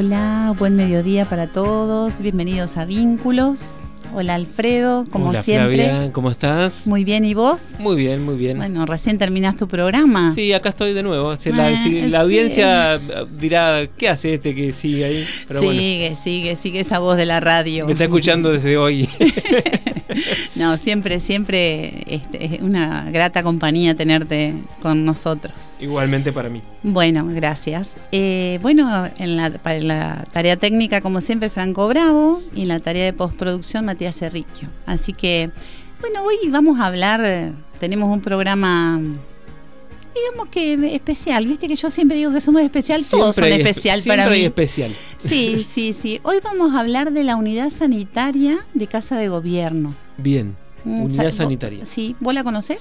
Hola, buen mediodía para todos. Bienvenidos a Vínculos. Hola Alfredo, como Hola, siempre. Flavia, ¿cómo estás? Muy bien, ¿y vos? Muy bien, muy bien. Bueno, recién terminás tu programa. Sí, acá estoy de nuevo. Si la, Eh, si la sí. audiencia dirá, ¿qué hace este que sigue ahí? Pero bueno, sigue, sigue, sigue esa voz de la radio. me está escuchando desde hoy. No, siempre, siempre este, es una grata compañía tenerte con nosotros. Igualmente para mí. Bueno, gracias. Eh, bueno, en la, para la tarea técnica, como siempre, Franco Bravo, y en la tarea de postproducción, Matías Cerricchio. Así que, bueno, hoy vamos a hablar, tenemos un programa, digamos que especial, viste que yo siempre digo que somos especial, todos son hay espe- especial siempre para hay mí. especial. Sí, sí, sí. Hoy vamos a hablar de la unidad sanitaria de Casa de Gobierno. Bien. Mm, Unidad sa- sanitaria. vos- Sí, ¿vos la conocés?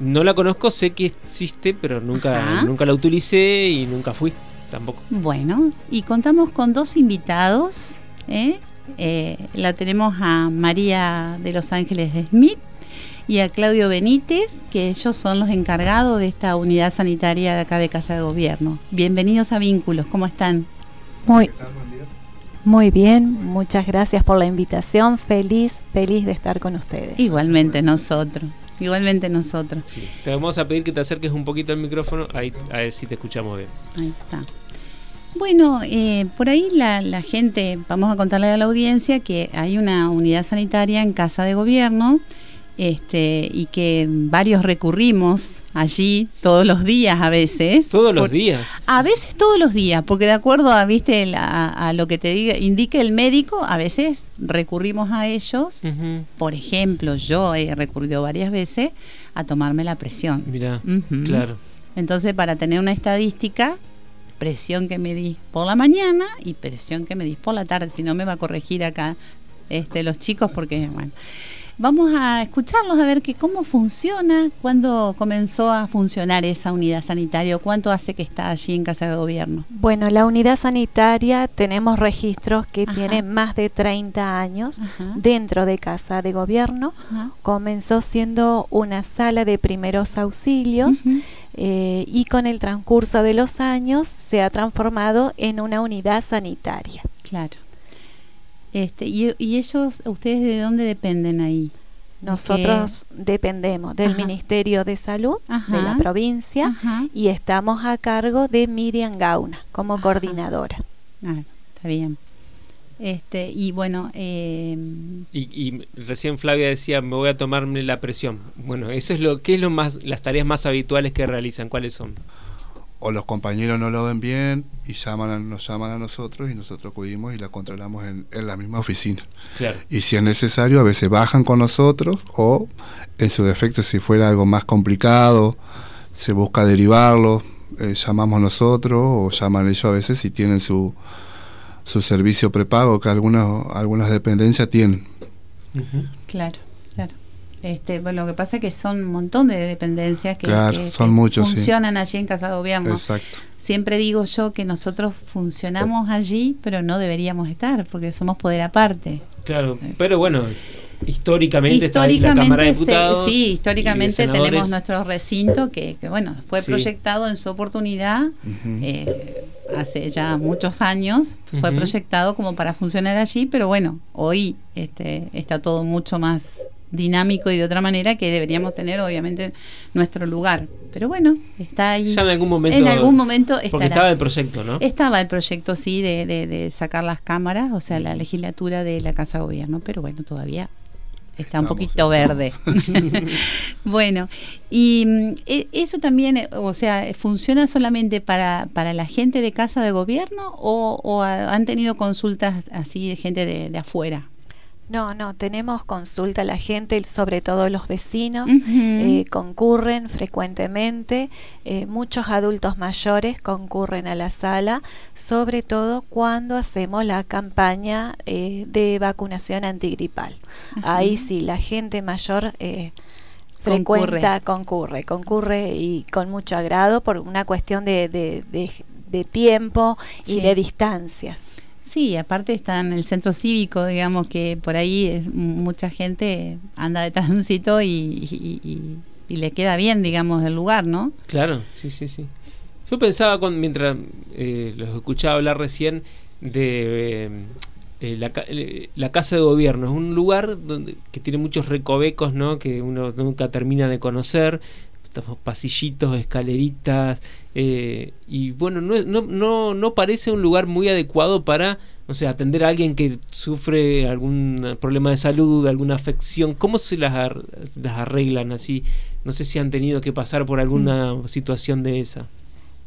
No la conozco, sé que existe, pero nunca, Ajá. nunca la utilicé y nunca fui tampoco. Bueno, y contamos con dos invitados. ¿eh? Eh, la tenemos a María de Los Ángeles Smith y a Claudio Benítez, que ellos son los encargados de esta unidad sanitaria de acá de Casa de Gobierno. Bienvenidos a Vínculos, ¿cómo están? Muy, muy bien, muchas gracias por la invitación. Feliz, feliz de estar con ustedes. Igualmente nosotros, igualmente nosotros. Sí. Te vamos a pedir que te acerques un poquito al micrófono, ahí, a ver si te escuchamos bien. Ahí está. Bueno, eh, por ahí la, la gente, vamos a contarle a la audiencia que hay una unidad sanitaria en casa de gobierno este, y que varios recurrimos allí todos los días a veces. Todos los Por- días. A veces todos los días, porque de acuerdo a, ¿viste? la- a, a lo que te diga, indique el médico, a veces recurrimos a ellos. Por ejemplo, yo he recurrido varias veces a tomarme la presión. Mirá, claro. Entonces, para tener una estadística, presión que me di por la mañana y presión que me di por la tarde, si no me va a corregir acá este, los chicos porque, bueno. Vamos a escucharlos a ver que cómo funciona, cuándo comenzó a funcionar esa unidad sanitaria, cuánto hace que está allí en Casa de Gobierno. Bueno, la unidad sanitaria tenemos registros que Ajá. tiene más de 30 años Ajá. dentro de Casa de Gobierno. Ajá. Comenzó siendo una sala de primeros auxilios eh, y con el transcurso de los años se ha transformado en una unidad sanitaria. Claro. Este, y, y ellos, ¿ustedes de dónde dependen ahí? Nosotros dependemos del Ajá. Ministerio de Salud Ajá. de la provincia Ajá. y estamos a cargo de Miriam Gauna como Ajá. coordinadora. Ah, está bien. Este, y bueno, eh, Y, y recién Flavia decía, me voy a tomarme la presión. Bueno, eso es lo que es lo más, las tareas más habituales que realizan. ¿Cuáles son? O los compañeros no lo ven bien y llaman a- nos llaman a nosotros y nosotros acudimos y la controlamos en, en la misma oficina. Claro. Y si es necesario, a veces bajan con nosotros o, en su defecto, si fuera algo más complicado, se busca derivarlo, eh, llamamos nosotros o llaman ellos a veces si tienen su, su servicio prepago, que algunas, algunas dependencias tienen. Claro, claro. Este, bueno, lo que pasa es que son un montón de dependencias que, Claro, que- son que muchos, sí. funcionan allí en Casa de Gobierno. Exacto. Siempre digo yo que nosotros funcionamos allí, pero no deberíamos estar, porque somos poder aparte. Claro, pero bueno, históricamente, está ahí la Cámara de Históricamente, se- Diputados. y sí, de históricamente tenemos nuestro recinto que, que, bueno, fue Sí. proyectado en su oportunidad eh, hace ya muchos años, fue proyectado como para funcionar allí, pero bueno, hoy este, está todo mucho más dinámico y de otra manera que deberíamos tener obviamente nuestro lugar. Pero bueno, está ahí. Ya en algún momento. En algún momento Porque estará. estaba el proyecto, ¿no? Estaba el proyecto, sí, de, de- de sacar las cámaras, o sea, la legislatura de la Casa de Gobierno, pero bueno, todavía está un poquito verde. bueno, y mm, e- eso también, eh, o sea, ¿funciona solamente para, para la gente de Casa de Gobierno o, o ha- han tenido consultas así de gente de, de afuera? No, no, tenemos consulta la gente, sobre todo los vecinos, eh, concurren frecuentemente, eh, muchos adultos mayores concurren a la sala, sobre todo cuando hacemos la campaña eh, de vacunación antigripal. Ahí sí, la gente mayor frecuenta, concurre. concurre, y con mucho agrado por una cuestión de, de, tiempo y de distancias. Sí, aparte está en el centro cívico, digamos que por ahí mucha gente anda de tránsito y, le queda bien, digamos, el lugar, ¿no? Claro, sí, sí, sí. Yo pensaba cuando, mientras eh, los escuchaba hablar recién de eh, eh, la, la, casa de gobierno. Es un lugar donde, que tiene muchos recovecos, ¿no? Que uno nunca termina de conocer pasillitos, escaleritas, eh, y bueno, no, no, no, no parece un lugar muy adecuado para, no sé, atender a alguien que sufre algún problema de salud, alguna afección. ¿Cómo se las, las arreglan así? No sé si han tenido que pasar por alguna mm. situación de esa.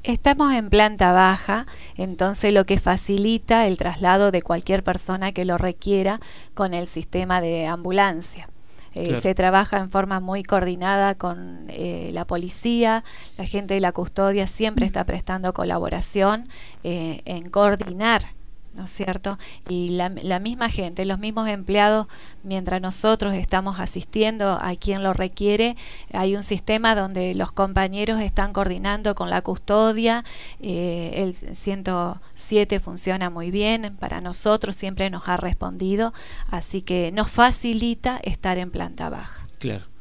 Estamos en planta baja, entonces lo que facilita el traslado de cualquier persona que lo requiera con el sistema de ambulancia. Eh, se trabaja en forma muy coordinada con eh, la policía, la gente de la custodia siempre está prestando colaboración eh, en coordinar ¿no es cierto? Y la, misma gente, los mismos empleados, mientras nosotros estamos asistiendo a quien lo requiere, hay un sistema donde los compañeros están coordinando con la custodia, eh, el 107 funciona muy bien, para nosotros siempre nos ha respondido, así que nos facilita estar en planta baja. Claro.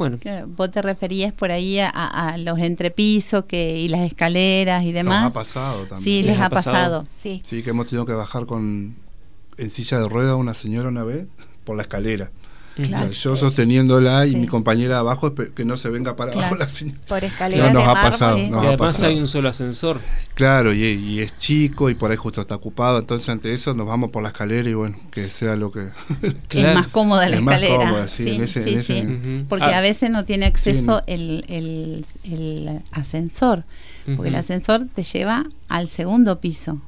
Bueno. Vos te referías por ahí a, los entrepisos que, y las escaleras y demás. Nos ha pasado también. Sí, les, ha pasado. Sí. sí, que hemos tenido que bajar con en silla de rueda una señora una vez por la escalera yo sosteniéndola y mi compañera abajo que no se venga para abajo la señora. Por escalera. No, nos ha pasado. y además hay un solo ascensor. Claro, y, es chico y por ahí justo está ocupado. Entonces, ante eso, nos vamos por la escalera y bueno, que sea lo que. Es más cómoda la escalera. sí, sí, sí, Porque ah. a veces no tiene acceso el, el, ascensor. Porque el ascensor te lleva al segundo piso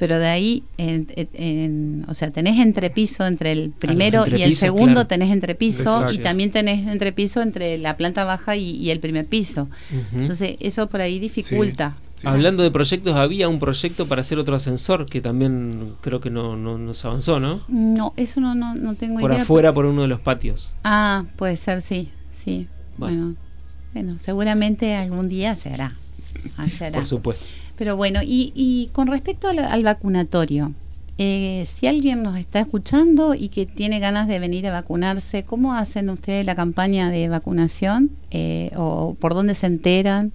pero de ahí, en, o sea, tenés entrepiso entre el primero y el segundo, tenés entrepiso y también tenés entrepiso entre la planta baja y, el primer piso. Entonces, eso por ahí dificulta. Hablando de proyectos, había un proyecto para hacer otro ascensor que también creo que no, no, se avanzó, ¿no? No, eso no, no, no tengo idea. Por afuera, por uno de los patios. Ah, puede ser, sí, sí. Bueno, bueno, seguramente algún día se hará. Ah, se hará. Por supuesto. Pero bueno, y, con respecto al, vacunatorio, eh, si alguien nos está escuchando y que tiene ganas de venir a vacunarse, ¿cómo hacen ustedes la campaña de vacunación? Eh, ¿O por dónde se enteran?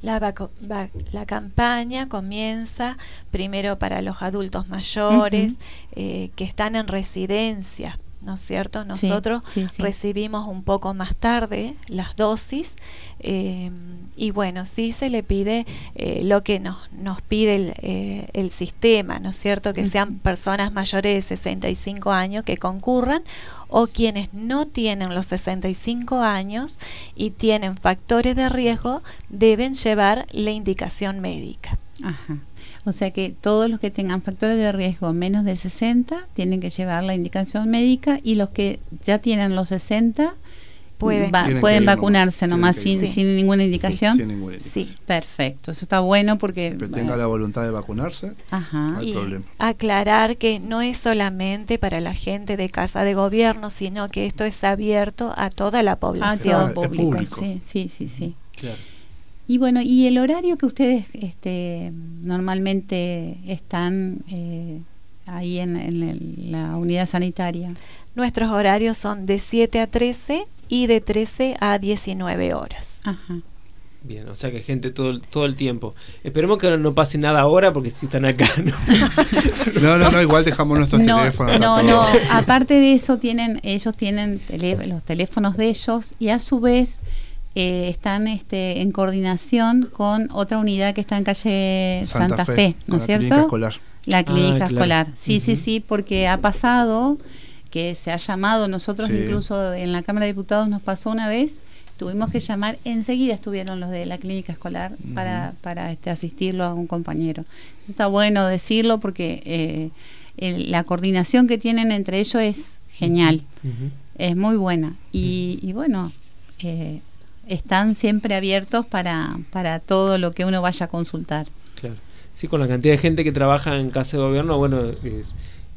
La, la, campaña comienza primero para los adultos mayores eh, que están en residencia ¿no es cierto? Nosotros recibimos un poco más tarde las dosis eh, y bueno, sí se le pide eh, lo que nos, nos pide el, eh, el, sistema, ¿no es cierto? Que sean personas mayores de 65 años que concurran o quienes no tienen los 65 años y tienen factores de riesgo deben llevar la indicación médica. Ajá. O sea que todos los que tengan factores de riesgo menos de 60 tienen que llevar la indicación médica y los que ya tienen los 60 pueden, pueden vacunarse nomás sin, ninguna indicación. Sí, perfecto. Eso está bueno porque... Que tenga la voluntad de vacunarse, no hay problema. Aclarar que no es solamente para la gente de casa de gobierno, sino que esto es abierto a toda la población. pública. Sí, sí, sí. sí. Claro. Y bueno, ¿y el horario que ustedes este, normalmente están eh, ahí en, la unidad sanitaria? Nuestros horarios son de 7 a 13 y de 13 a 19 horas. Ajá. Bien, o sea que gente todo, todo el tiempo. Esperemos que no, pase nada ahora porque si están acá, ¿no? no, no, igual dejamos nuestros teléfonos. No, no, aparte de eso tienen, ellos tienen los teléfonos de ellos y a su vez eh, están este, en coordinación con otra unidad que está en calle Santa, Fe, ¿no es cierto? La clínica escolar. La ah, clínica escolar, sí, sí, sí, porque ha pasado que se ha llamado, nosotros incluso en la Cámara de Diputados nos pasó una vez, tuvimos que llamar, enseguida estuvieron los de la clínica escolar para, para este, asistirlo a un compañero. está bueno decirlo porque... Eh, la coordinación que tienen entre ellos es genial, es muy buena. Y, bueno, eh, están siempre abiertos para, para todo lo que uno vaya a consultar. Claro. Sí, con la cantidad de gente que trabaja en casa de gobierno, bueno,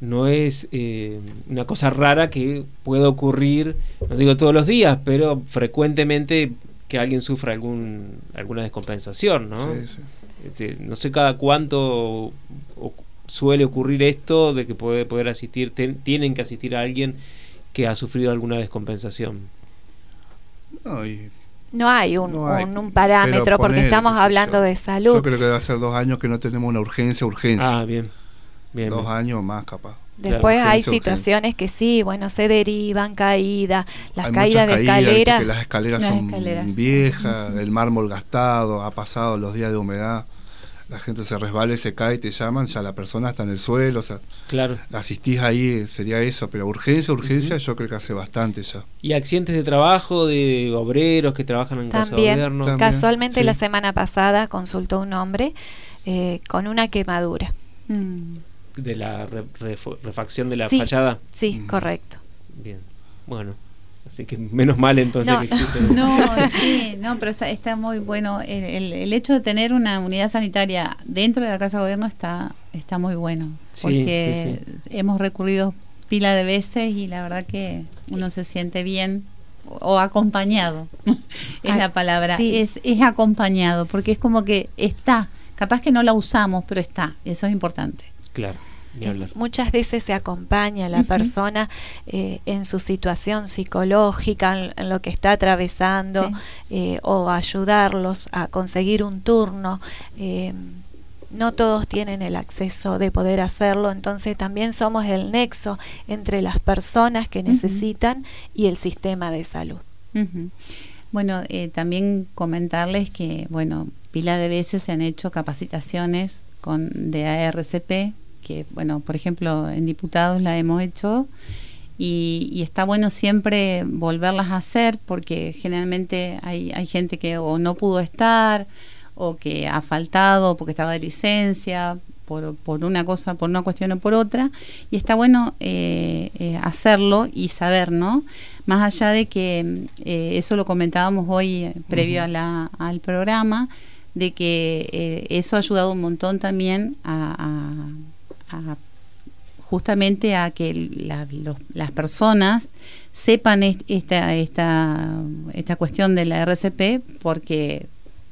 no es eh, una cosa rara que pueda ocurrir, no digo todos los días, pero frecuentemente que alguien sufra algún, alguna descompensación, ¿no? Sí, sí. Este, no sé cada cuánto suele ocurrir esto de que puede poder asistir, tienen que asistir a alguien que ha sufrido alguna descompensación. No, hay un, un, parámetro porque estamos hablando de salud. Yo creo que debe ser dos años que no tenemos una urgencia, urgencia. Ah, bien. bien dos años más capaz. Después hay situaciones que sí, bueno, se derivan, caídas, las caídas de escaleras. las escaleras son viejas, el mármol gastado, ha pasado los días de humedad la gente se resbala y se cae y te llaman, ya la persona está en el suelo, o sea, claro. asistís ahí, sería eso, pero urgencia, urgencia, yo creo que hace bastante ya. ¿Y accidentes de trabajo de obreros que trabajan en casa de gobierno? También, Casualmente la semana pasada consultó un hombre eh, con una quemadura. Mm. ¿De la refacción de la fachada? Sí, mm. correcto. Bien, bueno. Así que menos mal entonces no, que No, sí, no, pero está, está muy bueno. El, el, hecho de tener una unidad sanitaria dentro de la Casa de Gobierno está, está muy bueno. Porque hemos recurrido pila de veces y la verdad que uno se siente bien o acompañado, es la palabra, es, es acompañado, porque es como que está, capaz que no la usamos, pero está, eso es importante. Claro. Eh, muchas veces se acompaña a la persona eh, en su situación psicológica, en, lo que está atravesando, eh, o ayudarlos a conseguir un turno. no todos tienen el acceso de poder hacerlo, entonces también somos el nexo entre las personas que necesitan y el sistema de salud. Bueno, también comentarles que, bueno, pila de veces se han hecho capacitaciones con de ARCP que, bueno, por ejemplo, en diputados la hemos hecho y, está bueno siempre volverlas a hacer porque generalmente hay, hay gente que o no pudo estar o que ha faltado porque estaba de licencia, por, por, una cosa, por una cuestión o por otra, y está bueno eh, eh, hacerlo y saber, ¿no? Más allá de que eh, eso lo comentábamos hoy previo a la, al programa, de que eso ha ayudado un montón también a justamente a que las personas sepan esta, esta, esta cuestión de la RCP porque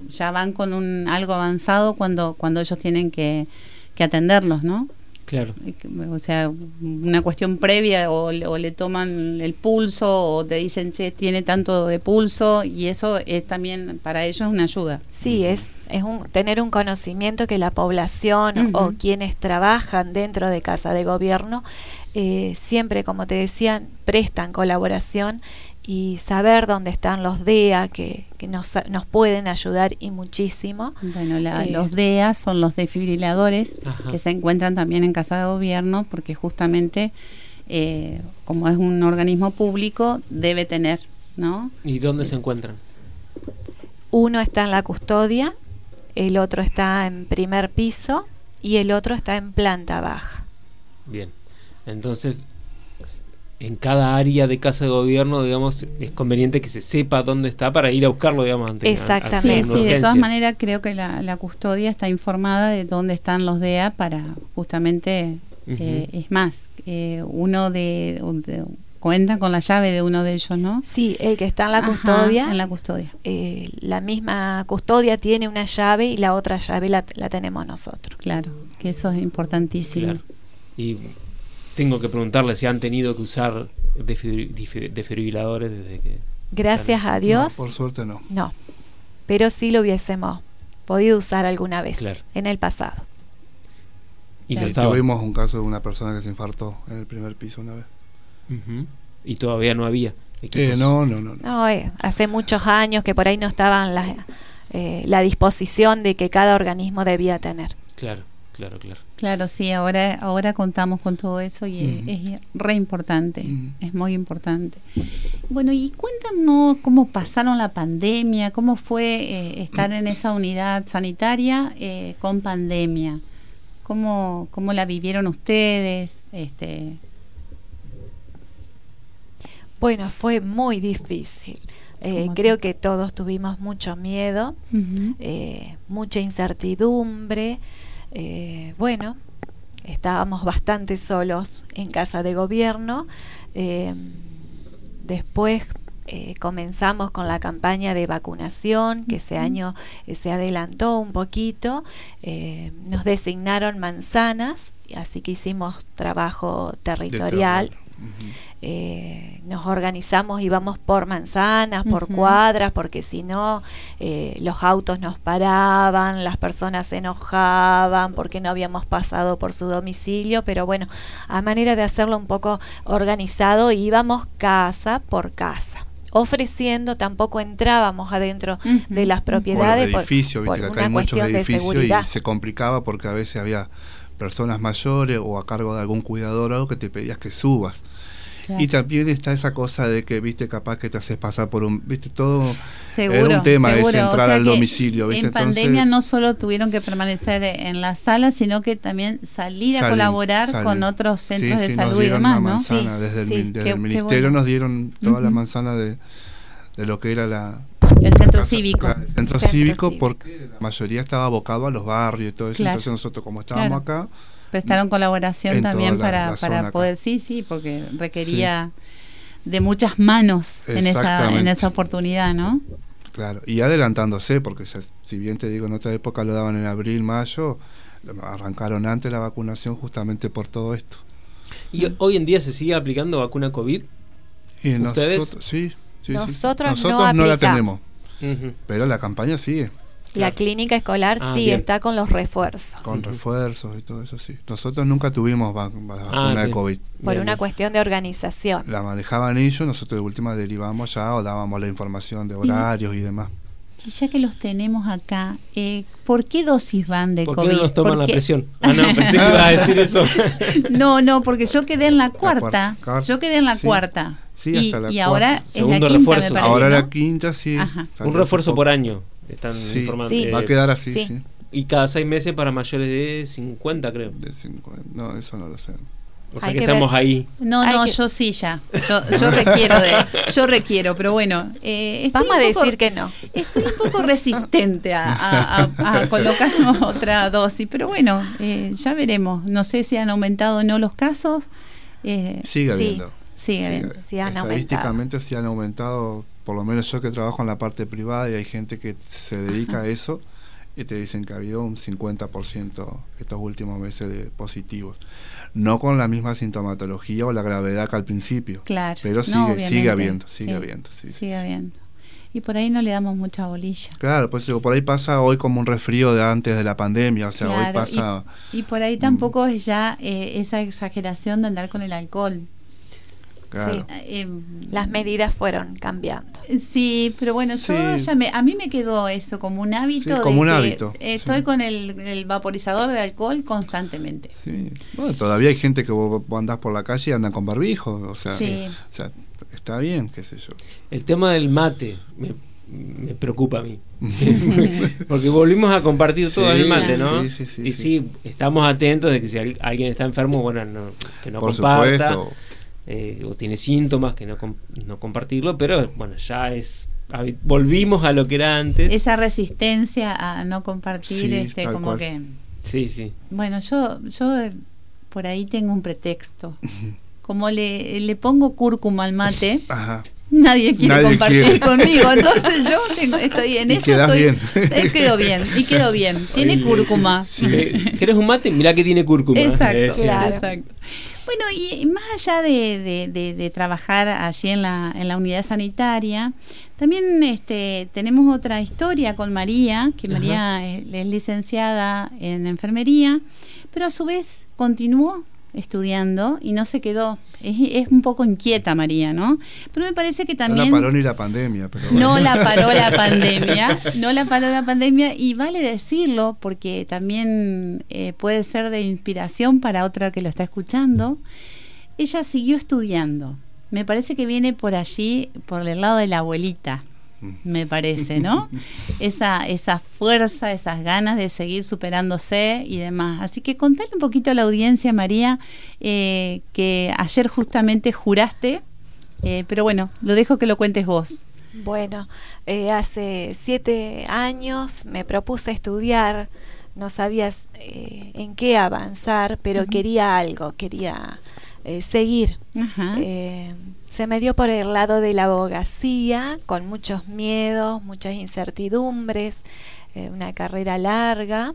ya van con un algo avanzado cuando, cuando ellos tienen que, que atenderlos, ¿no? Claro. O sea, una cuestión previa o, le toman el pulso o te dicen, che, tiene tanto de pulso y eso es también para ellos una ayuda. Sí, es, es un, tener un conocimiento que la población o quienes trabajan dentro de casa de gobierno eh, siempre, como te decían, prestan colaboración y saber dónde están los DEA que, nos, nos, pueden ayudar y muchísimo. Bueno, eh, los DEA son los desfibriladores que se encuentran también en Casa de Gobierno porque justamente eh, como es un organismo público debe tener, ¿no? ¿Y dónde se encuentran? Uno está en la custodia, el otro está en primer piso y el otro está en planta baja. Bien, entonces en cada área de casa de gobierno, digamos, es conveniente que se sepa dónde está para ir a buscarlo, digamos, antes. Exactamente. sí, sí, de todas maneras creo que la, custodia está informada de dónde están los DEA para justamente, eh, es más, eh, uno de, cuenta con la llave de uno de ellos, ¿no? Sí, el que está en la custodia. En la custodia. Eh, la misma custodia tiene una llave y la otra llave la, la tenemos nosotros. Claro, que eso es importantísimo. Claro. Y tengo que preguntarle si han tenido que usar desfibriladores desde que... Gracias a Dios. por suerte no. No, pero sí lo hubiésemos podido usar alguna vez en el pasado. Y tuvimos un caso de una persona que se infartó en el primer piso una vez. Y todavía no había. Eh, no, no, no. no. Eh, hace muchos años que por ahí no estaban la, eh, la disposición de que cada organismo debía tener. Claro claro, claro. Claro, sí, ahora, ahora contamos con todo eso y es, re importante, es muy importante. Bueno, y cuéntanos cómo pasaron la pandemia, cómo fue eh, estar en esa unidad sanitaria eh, con pandemia. ¿Cómo, cómo la vivieron ustedes? Este... Bueno, fue muy difícil. Eh, creo que todos tuvimos mucho miedo, eh, mucha incertidumbre. Eh, bueno, estábamos bastante solos en casa de gobierno. después comenzamos con la campaña de vacunación, que ese año se adelantó un poquito. nos designaron manzanas, así que hicimos trabajo territorial. Eh, nos organizamos y vamos por manzanas, por cuadras, porque si no eh, los autos nos paraban, las personas se enojaban porque no habíamos pasado por su domicilio, pero bueno, a manera de hacerlo un poco organizado, íbamos casa por casa ofreciendo, tampoco entrábamos adentro de las propiedades por, edificio, por, acá hay muchos edificios y se complicaba porque a veces había personas mayores o a cargo de algún cuidador o algo que te pedías que subas. Y también está esa cosa de que, viste, capaz que te haces pasar por un, viste, todo seguro, un tema es entrar al domicilio. ¿viste? En pandemia no solo tuvieron que permanecer en la sala, sino que también salir a colaborar con otros centros de salud y demás, ¿no? desde el, ministerio nos dieron toda la manzana de, de lo que era la, el centro cívico. el centro, cívico, porque la mayoría estaba abocado a los barrios y todo eso. Entonces nosotros como estábamos acá, prestaron colaboración también para, para poder, sí, sí, porque requería de muchas manos en esa, en esa oportunidad, ¿no? Claro, y adelantándose, porque si bien te digo, en otra época lo daban en abril, mayo, arrancaron antes la vacunación justamente por todo esto. ¿Y hoy en día se sigue aplicando vacuna COVID? Y Nosotros, sí, nosotros, no, la tenemos, pero la campaña sigue. La clínica escolar ah, sí está con los refuerzos. Con refuerzos y todo eso, sí. Nosotros nunca tuvimos la ah, vacuna de COVID. Por una cuestión de organización. La manejaban ellos, nosotros de última derivamos ya o dábamos la información de horarios y, demás. Y ya que los tenemos acá, eh, ¿por qué dosis van de ¿Por COVID? Qué no nos toman la presión? Ah, no, pensé que iba a decir eso. no, no, porque yo quedé en la cuarta. yo quedé en la cuarta. Sí, hasta la y ahora es la quinta, refuerzo. Me ahora la quinta, sí. Un refuerzo por año. Están informando. Sí. Va a quedar así, sí. Y cada seis meses para mayores de 50, creo. De 50. No, eso no lo sé. O sea que, estamos ahí. No, no, yo sí ya. Yo, yo requiero de, yo requiero, pero bueno. Eh, Vamos a decir que no. Estoy un poco resistente a, a, a, colocarnos otra dosis, pero bueno, eh, ya veremos. No sé si han aumentado o no los casos. Eh, sigue habiendo. Sigue habiendo. Sí, han Estadísticamente sí han aumentado por lo menos yo que trabajo en la parte privada y hay gente que se dedica a eso y te dicen que ha habido un 50% estos últimos meses de positivos. No con la misma sintomatología o la gravedad que al principio. Claro. Pero sigue, sigue habiendo, sigue habiendo. sigue habiendo. Y por ahí no le damos mucha bolilla. Claro, pues por ahí pasa hoy como un resfrío de antes de la pandemia, o sea, hoy pasa... Y, por ahí tampoco es ya eh, esa exageración de andar con el alcohol. Sí. Em, Las medidas fueron cambiando. Sí, pero bueno, yo ya me, a mí me quedó eso como un hábito. como un hábito. Estoy con el, vaporizador de alcohol constantemente. Sí. Bueno, todavía hay gente que vos, andás por la calle y andan con barbijo, o sea, está bien, qué sé yo. El tema del mate me, preocupa a mí. Porque volvimos a compartir todo el mate, ¿no? y sí, estamos atentos de que si alguien está enfermo, bueno, no, que no por comparta. Supuesto eh, o tiene síntomas que no, no compartirlo, pero bueno, ya es volvimos a lo que era antes. Esa resistencia a no compartir, este, como que. Sí, sí. Bueno, yo, yo eh, por ahí tengo un pretexto. Como le, le pongo cúrcuma al mate, nadie quiere compartir conmigo. Entonces yo tengo, estoy en eso. Estoy, bien. Eh, quedo bien. Y quedo bien. Tiene cúrcuma. ¿Quieres un mate? Mirá que tiene cúrcuma. Exacto, exacto. Bueno, y más allá de, trabajar allí en la, en la, unidad sanitaria, también este, tenemos otra historia con María, que María es, licenciada en enfermería, pero a su vez continuó estudiando y no se quedó. Es, un poco inquieta María, ¿no? Pero me parece que también... No la paró ni la pandemia. Pero No la paró la pandemia, no la paró la pandemia y vale decirlo porque también eh, puede ser de inspiración para otra que lo está escuchando. Ella siguió estudiando. Me parece que viene por allí, por el lado de la abuelita. Me parece, ¿no? esa, esa fuerza, esas ganas de seguir superándose y demás. Así que contale un poquito a la audiencia, María, eh, que ayer justamente juraste, eh, pero bueno, lo dejo que lo cuentes vos. Bueno, eh, hace siete años me propuse estudiar, no sabía en qué avanzar, pero quería algo, quería seguir. Se me dio por el lado de la abogacía, con muchos miedos, muchas incertidumbres, eh, una carrera larga,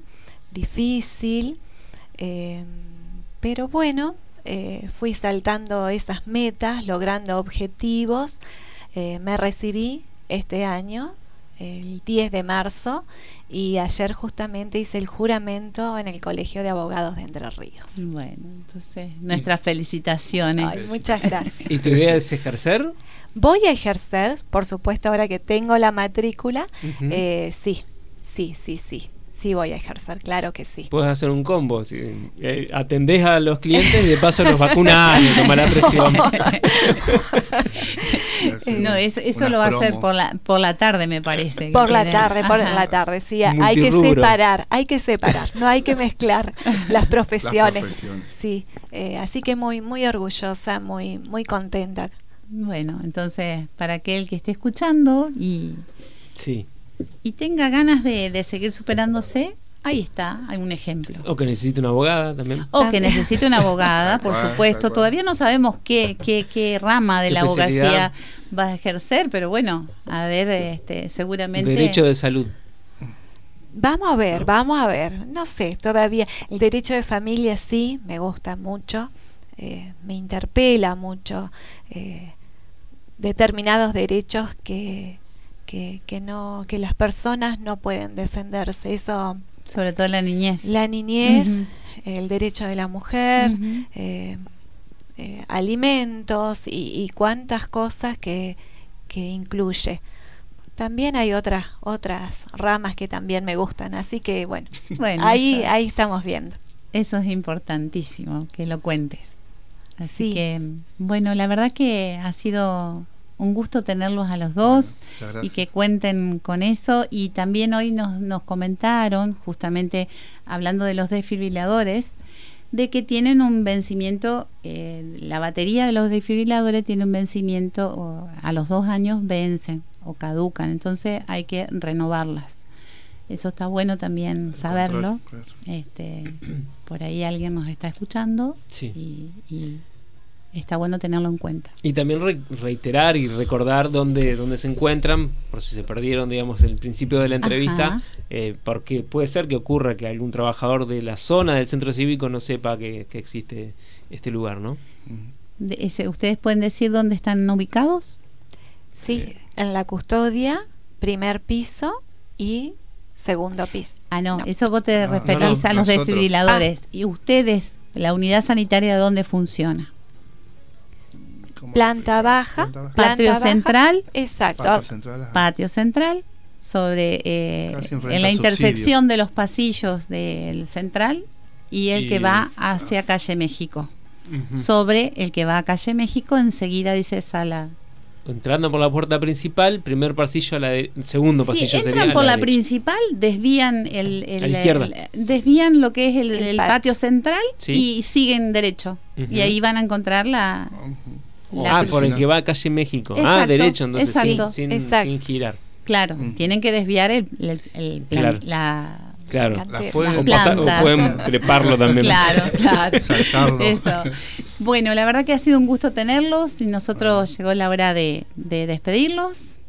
difícil, eh, pero bueno, eh, fui saltando esas metas, logrando objetivos. me recibí este año el 10 de marzo y ayer justamente hice el juramento en el Colegio de Abogados de Entre Ríos. Bueno, entonces nuestras felicitaciones. muchas gracias. ¿Y tu idea es ejercer? Voy a ejercer, por supuesto, ahora que tengo la matrícula, eh, sí, sí, sí, sí sí voy a ejercer, claro que sí. Puedes hacer un combo, si, eh, atendés a los clientes y de paso los vacunás y tomás la presión. no, eso, eso lo va a hacer por la, por la tarde, me parece. Por la tarde, por la tarde, sí. Hay que separar, hay que separar, no hay que mezclar las profesiones. Sí, eh, así que muy, muy orgullosa, muy, muy contenta. Bueno, entonces, para aquel que esté escuchando y... Sí y tenga ganas de, seguir superándose, ahí está, hay un ejemplo. O que necesite una abogada también. O que necesite una abogada, por supuesto. Todavía no sabemos qué, qué, qué rama de la abogacía va a ejercer, pero bueno, a ver, este, seguramente. Derecho de salud. Vamos a ver, vamos a ver. No sé, todavía. El derecho de familia sí, me gusta mucho, eh, me interpela mucho. Eh, determinados derechos que, que, no, que las personas no pueden defenderse. Eso sobre todo la niñez. La niñez, el derecho de la mujer, eh, eh, alimentos y, cuántas cosas que, que incluye. También hay otras otras ramas que también me gustan, así que bueno, bueno ahí ahí estamos viendo. Eso es importantísimo que lo cuentes. Así que bueno, la verdad que ha sido un gusto tenerlos a los dos y que cuenten con eso. Y también hoy nos, nos comentaron, justamente hablando de los desfibriladores, de que tienen un vencimiento, eh, la batería de los desfibriladores tiene un vencimiento, a los dos años vencen o caducan, entonces hay que renovarlas. Eso está bueno también saberlo. Este, por ahí alguien nos está escuchando y está bueno tenerlo en cuenta. Y también reiterar y recordar dónde, dónde se encuentran, por si se perdieron, digamos, el principio de la entrevista, eh, porque puede ser que ocurra que algún trabajador de la zona del centro cívico no sepa que, existe este lugar, ¿no? ¿Ustedes pueden decir dónde están ubicados? Sí, en la custodia, primer piso y segundo piso. Ah, no, eso vos te referís a los desfibriladores. ¿Y ustedes, la unidad sanitaria, dónde funciona? Planta baja, patio central, exacto, patio central, sobre eh, en la intersección de los pasillos del central y el que va hacia calle México. Sobre el que va a calle México, enseguida dice sala. Entrando por la puerta principal, primer pasillo a la segundo pasillo. Si entran por la, principal, desvían el, desvían lo que es el, patio. central y siguen derecho. Y ahí van a encontrar la, ah, por el que va a calle México. ah, derecho, entonces sin, sin, girar. Claro, mm. tienen que desviar el, el, claro. la Claro, la o, pueden treparlo también. Claro, claro. Eso. Bueno, la verdad que ha sido un gusto tenerlos y nosotros llegó la hora de, de despedirlos.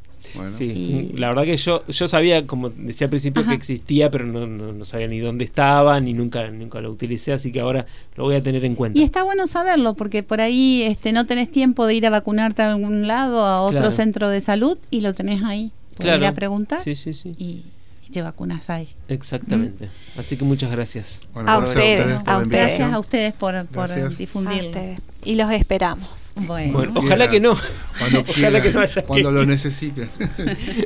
Sí, la verdad que yo, yo sabía, como decía al principio, que existía, pero no, no, sabía ni dónde estaba, ni nunca, nunca lo utilicé, así que ahora lo voy a tener en cuenta. Y está bueno saberlo, porque por ahí este, no tenés tiempo de ir a vacunarte a algún lado, a otro centro de salud, y lo tenés ahí. Podés ir a preguntar. Sí, sí, sí. Y, te vacunas ahí. Exactamente. Así que muchas gracias. a, ustedes, a, ustedes, Gracias a ustedes por, por difundirlo. Y los esperamos. Bueno, ojalá que no. Cuando, ojalá que no haya cuando lo necesiten.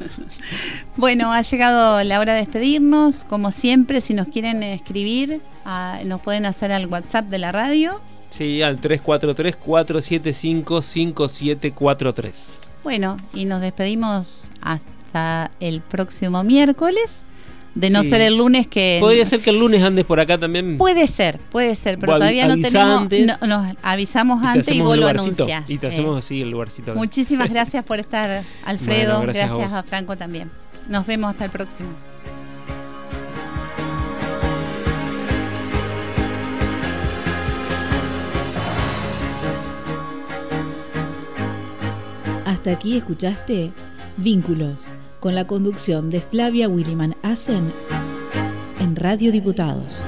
bueno, ha llegado la hora de despedirnos. Como siempre, si nos quieren escribir, ah, nos pueden hacer al WhatsApp de la radio. Sí, al 343-475-5743. Bueno, y nos despedimos hasta hasta el próximo miércoles. De no ser el lunes que... Podría ser que el lunes andes por acá también. Puede ser, puede ser, pero todavía no tenemos... nos avisamos antes y vos lo anuncias. Y te hacemos eh. así el lugarcito. Muchísimas gracias por estar, Alfredo. gracias, a Franco también. Nos vemos hasta el próximo. Hasta aquí escuchaste Vínculos con la conducción de Flavia Williman Asen en Radio Diputados.